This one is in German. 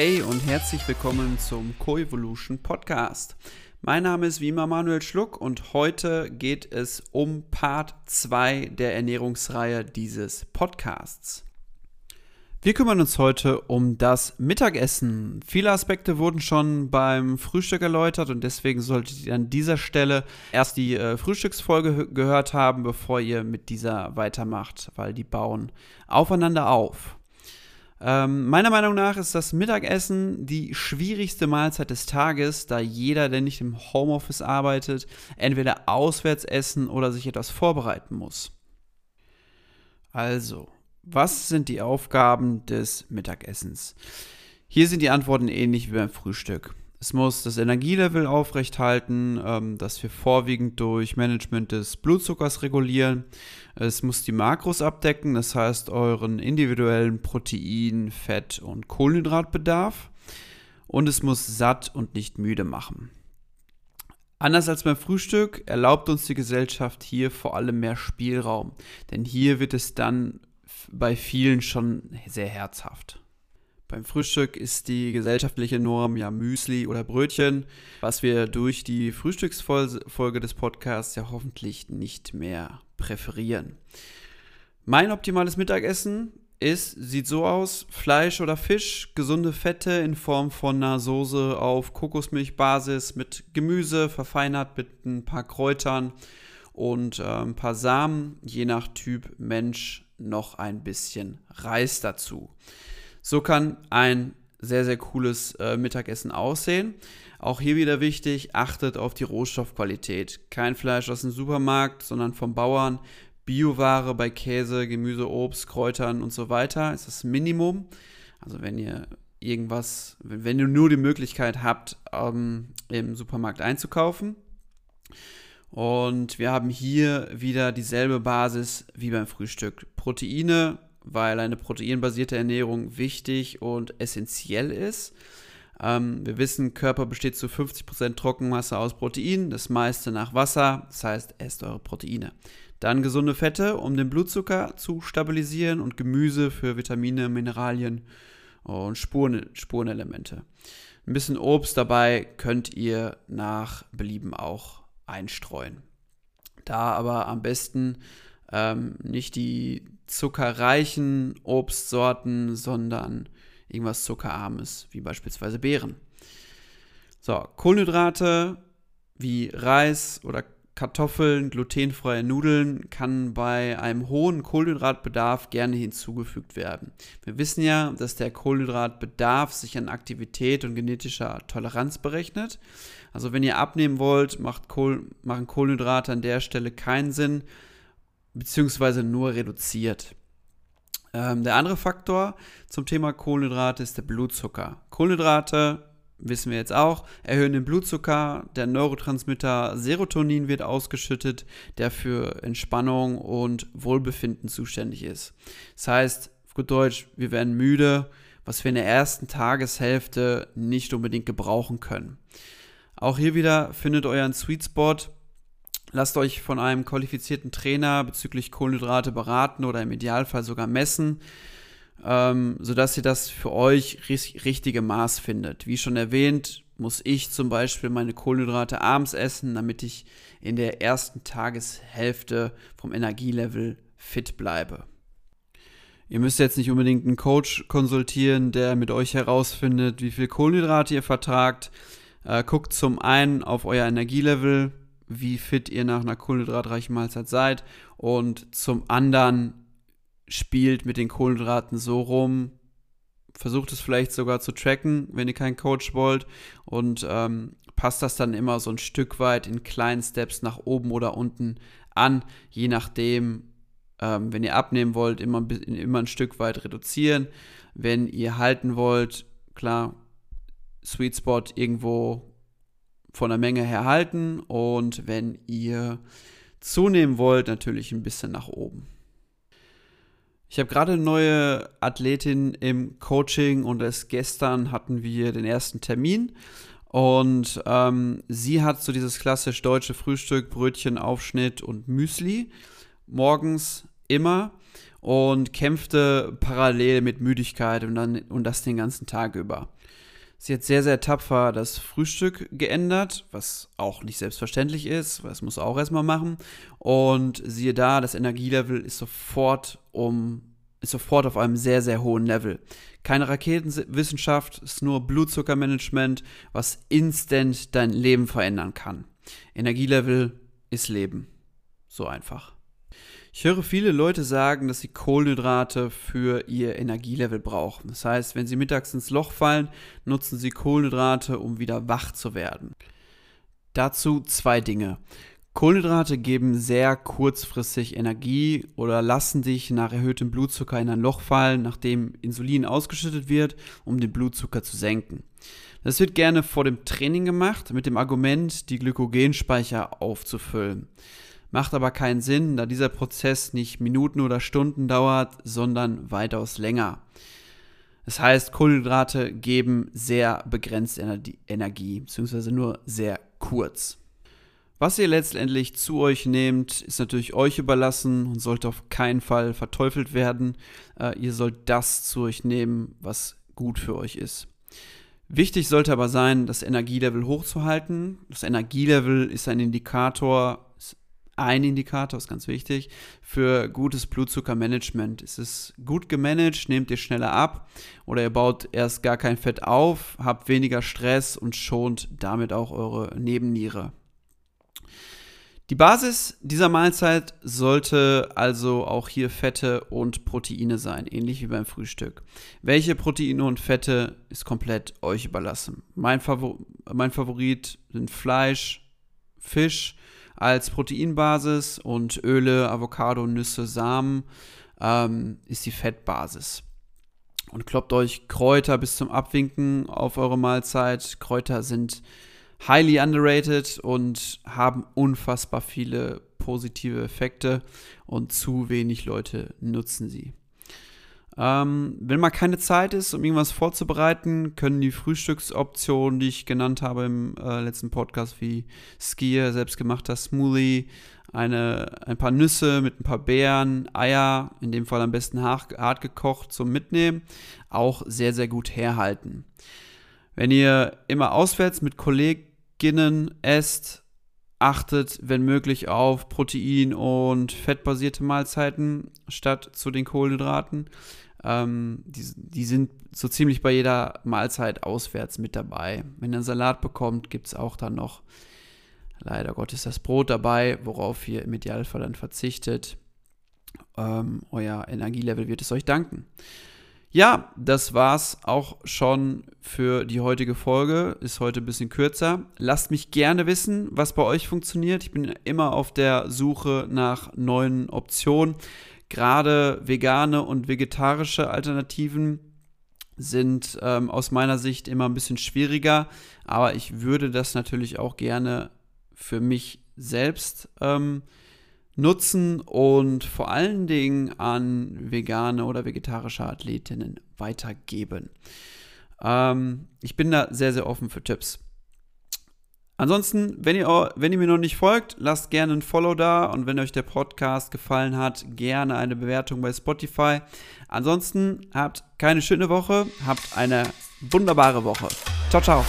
Hey und herzlich willkommen zum Coevolution Podcast. Mein Name ist wie Manuel Schluck und heute geht es um Part 2 der Ernährungsreihe dieses Podcasts. Wir kümmern uns heute um das Mittagessen. Viele Aspekte wurden schon beim Frühstück erläutert und deswegen solltet ihr an dieser Stelle erst die äh, Frühstücksfolge gehört haben, bevor ihr mit dieser weitermacht, weil die bauen aufeinander auf. Ähm, meiner Meinung nach ist das Mittagessen die schwierigste Mahlzeit des Tages, da jeder, der nicht im Homeoffice arbeitet, entweder auswärts essen oder sich etwas vorbereiten muss. Also, was sind die Aufgaben des Mittagessens? Hier sind die Antworten ähnlich wie beim Frühstück. Es muss das Energielevel aufrechthalten, ähm, das wir vorwiegend durch Management des Blutzuckers regulieren. Es muss die Makros abdecken, das heißt euren individuellen Protein-, Fett- und Kohlenhydratbedarf. Und es muss satt und nicht müde machen. Anders als beim Frühstück erlaubt uns die Gesellschaft hier vor allem mehr Spielraum, denn hier wird es dann bei vielen schon sehr herzhaft. Beim Frühstück ist die gesellschaftliche Norm ja Müsli oder Brötchen, was wir durch die Frühstücksfolge des Podcasts ja hoffentlich nicht mehr präferieren. Mein optimales Mittagessen ist, sieht so aus: Fleisch oder Fisch, gesunde Fette in Form von einer Soße auf Kokosmilchbasis mit Gemüse, verfeinert mit ein paar Kräutern und äh, ein paar Samen, je nach Typ Mensch noch ein bisschen Reis dazu. So kann ein sehr, sehr cooles äh, Mittagessen aussehen. Auch hier wieder wichtig, achtet auf die Rohstoffqualität. Kein Fleisch aus dem Supermarkt, sondern vom Bauern. Bioware bei Käse, Gemüse, Obst, Kräutern und so weiter ist das Minimum. Also wenn ihr irgendwas, wenn, wenn ihr nur die Möglichkeit habt, ähm, im Supermarkt einzukaufen. Und wir haben hier wieder dieselbe Basis wie beim Frühstück. Proteine weil eine proteinbasierte Ernährung wichtig und essentiell ist. Ähm, wir wissen, Körper besteht zu 50% Trockenmasse aus Protein, das meiste nach Wasser, das heißt, esst eure Proteine. Dann gesunde Fette, um den Blutzucker zu stabilisieren und Gemüse für Vitamine, Mineralien und Spuren, Spurenelemente. Ein bisschen Obst dabei könnt ihr nach Belieben auch einstreuen. Da aber am besten ähm, nicht die zuckerreichen Obstsorten, sondern irgendwas zuckerarmes, wie beispielsweise Beeren. So, Kohlenhydrate wie Reis oder Kartoffeln, glutenfreie Nudeln kann bei einem hohen Kohlenhydratbedarf gerne hinzugefügt werden. Wir wissen ja, dass der Kohlenhydratbedarf sich an Aktivität und genetischer Toleranz berechnet. Also wenn ihr abnehmen wollt, macht Kohl, machen Kohlenhydrate an der Stelle keinen Sinn, beziehungsweise nur reduziert. Ähm, der andere Faktor zum Thema Kohlenhydrate ist der Blutzucker. Kohlenhydrate, wissen wir jetzt auch, erhöhen den Blutzucker, der Neurotransmitter Serotonin wird ausgeschüttet, der für Entspannung und Wohlbefinden zuständig ist. Das heißt, auf gut Deutsch, wir werden müde, was wir in der ersten Tageshälfte nicht unbedingt gebrauchen können. Auch hier wieder findet euren Sweet Spot Lasst euch von einem qualifizierten Trainer bezüglich Kohlenhydrate beraten oder im Idealfall sogar messen, ähm, sodass ihr das für euch richtige Maß findet. Wie schon erwähnt, muss ich zum Beispiel meine Kohlenhydrate abends essen, damit ich in der ersten Tageshälfte vom Energielevel fit bleibe. Ihr müsst jetzt nicht unbedingt einen Coach konsultieren, der mit euch herausfindet, wie viel Kohlenhydrate ihr vertragt. Äh, guckt zum einen auf euer Energielevel, wie fit ihr nach einer kohlenhydratreichen Mahlzeit seid und zum anderen spielt mit den Kohlenhydraten so rum, versucht es vielleicht sogar zu tracken, wenn ihr keinen Coach wollt und ähm, passt das dann immer so ein Stück weit in kleinen Steps nach oben oder unten an, je nachdem, ähm, wenn ihr abnehmen wollt, immer, immer ein Stück weit reduzieren. Wenn ihr halten wollt, klar, Sweet Spot irgendwo von der Menge her halten und wenn ihr zunehmen wollt, natürlich ein bisschen nach oben. Ich habe gerade eine neue Athletin im Coaching und erst gestern hatten wir den ersten Termin. Und ähm, sie hat so dieses klassisch deutsche Frühstück, Brötchen, Aufschnitt und Müsli morgens immer und kämpfte parallel mit Müdigkeit und, dann, und das den ganzen Tag über. Sie hat sehr, sehr tapfer das Frühstück geändert, was auch nicht selbstverständlich ist, was muss auch erstmal machen. Und siehe da, das Energielevel ist sofort um ist sofort auf einem sehr, sehr hohen Level. Keine Raketenwissenschaft, ist nur Blutzuckermanagement, was instant dein Leben verändern kann. Energielevel ist Leben. So einfach. Ich höre viele Leute sagen, dass sie Kohlenhydrate für ihr Energielevel brauchen. Das heißt, wenn sie mittags ins Loch fallen, nutzen sie Kohlenhydrate, um wieder wach zu werden. Dazu zwei Dinge. Kohlenhydrate geben sehr kurzfristig Energie oder lassen dich nach erhöhtem Blutzucker in ein Loch fallen, nachdem Insulin ausgeschüttet wird, um den Blutzucker zu senken. Das wird gerne vor dem Training gemacht, mit dem Argument, die Glykogenspeicher aufzufüllen. Macht aber keinen Sinn, da dieser Prozess nicht Minuten oder Stunden dauert, sondern weitaus länger. Das heißt, Kohlenhydrate geben sehr begrenzt Energie, beziehungsweise nur sehr kurz. Was ihr letztendlich zu euch nehmt, ist natürlich euch überlassen und sollte auf keinen Fall verteufelt werden. Äh, ihr sollt das zu euch nehmen, was gut für euch ist. Wichtig sollte aber sein, das Energielevel hochzuhalten. Das Energielevel ist ein Indikator ein Indikator, ist ganz wichtig, für gutes Blutzuckermanagement. Ist es gut gemanagt, nehmt ihr schneller ab oder ihr baut erst gar kein Fett auf, habt weniger Stress und schont damit auch eure Nebenniere. Die Basis dieser Mahlzeit sollte also auch hier Fette und Proteine sein, ähnlich wie beim Frühstück. Welche Proteine und Fette ist komplett euch überlassen. Mein, Favor mein Favorit sind Fleisch, Fisch, als Proteinbasis und Öle, Avocado, Nüsse, Samen ähm, ist die Fettbasis. Und kloppt euch Kräuter bis zum Abwinken auf eure Mahlzeit. Kräuter sind highly underrated und haben unfassbar viele positive Effekte und zu wenig Leute nutzen sie. Ähm, wenn mal keine Zeit ist, um irgendwas vorzubereiten, können die Frühstücksoptionen, die ich genannt habe im äh, letzten Podcast, wie Skier, selbstgemachter Smoothie, eine, ein paar Nüsse mit ein paar Beeren, Eier, in dem Fall am besten hart, hart gekocht zum Mitnehmen, auch sehr, sehr gut herhalten. Wenn ihr immer auswärts mit Kolleginnen esst, achtet, wenn möglich, auf Protein- und fettbasierte Mahlzeiten statt zu den Kohlenhydraten. Ähm, die, die sind so ziemlich bei jeder Mahlzeit auswärts mit dabei. Wenn ihr einen Salat bekommt, gibt es auch dann noch, leider Gottes, das Brot dabei, worauf ihr im Idealfall dann verzichtet. Ähm, euer Energielevel wird es euch danken. Ja, das war's auch schon für die heutige Folge. Ist heute ein bisschen kürzer. Lasst mich gerne wissen, was bei euch funktioniert. Ich bin immer auf der Suche nach neuen Optionen. Gerade vegane und vegetarische Alternativen sind ähm, aus meiner Sicht immer ein bisschen schwieriger, aber ich würde das natürlich auch gerne für mich selbst ähm, nutzen und vor allen Dingen an vegane oder vegetarische Athletinnen weitergeben. Ähm, ich bin da sehr, sehr offen für Tipps. Ansonsten, wenn ihr, wenn ihr mir noch nicht folgt, lasst gerne ein Follow da und wenn euch der Podcast gefallen hat, gerne eine Bewertung bei Spotify. Ansonsten habt keine schöne Woche, habt eine wunderbare Woche. Ciao, ciao.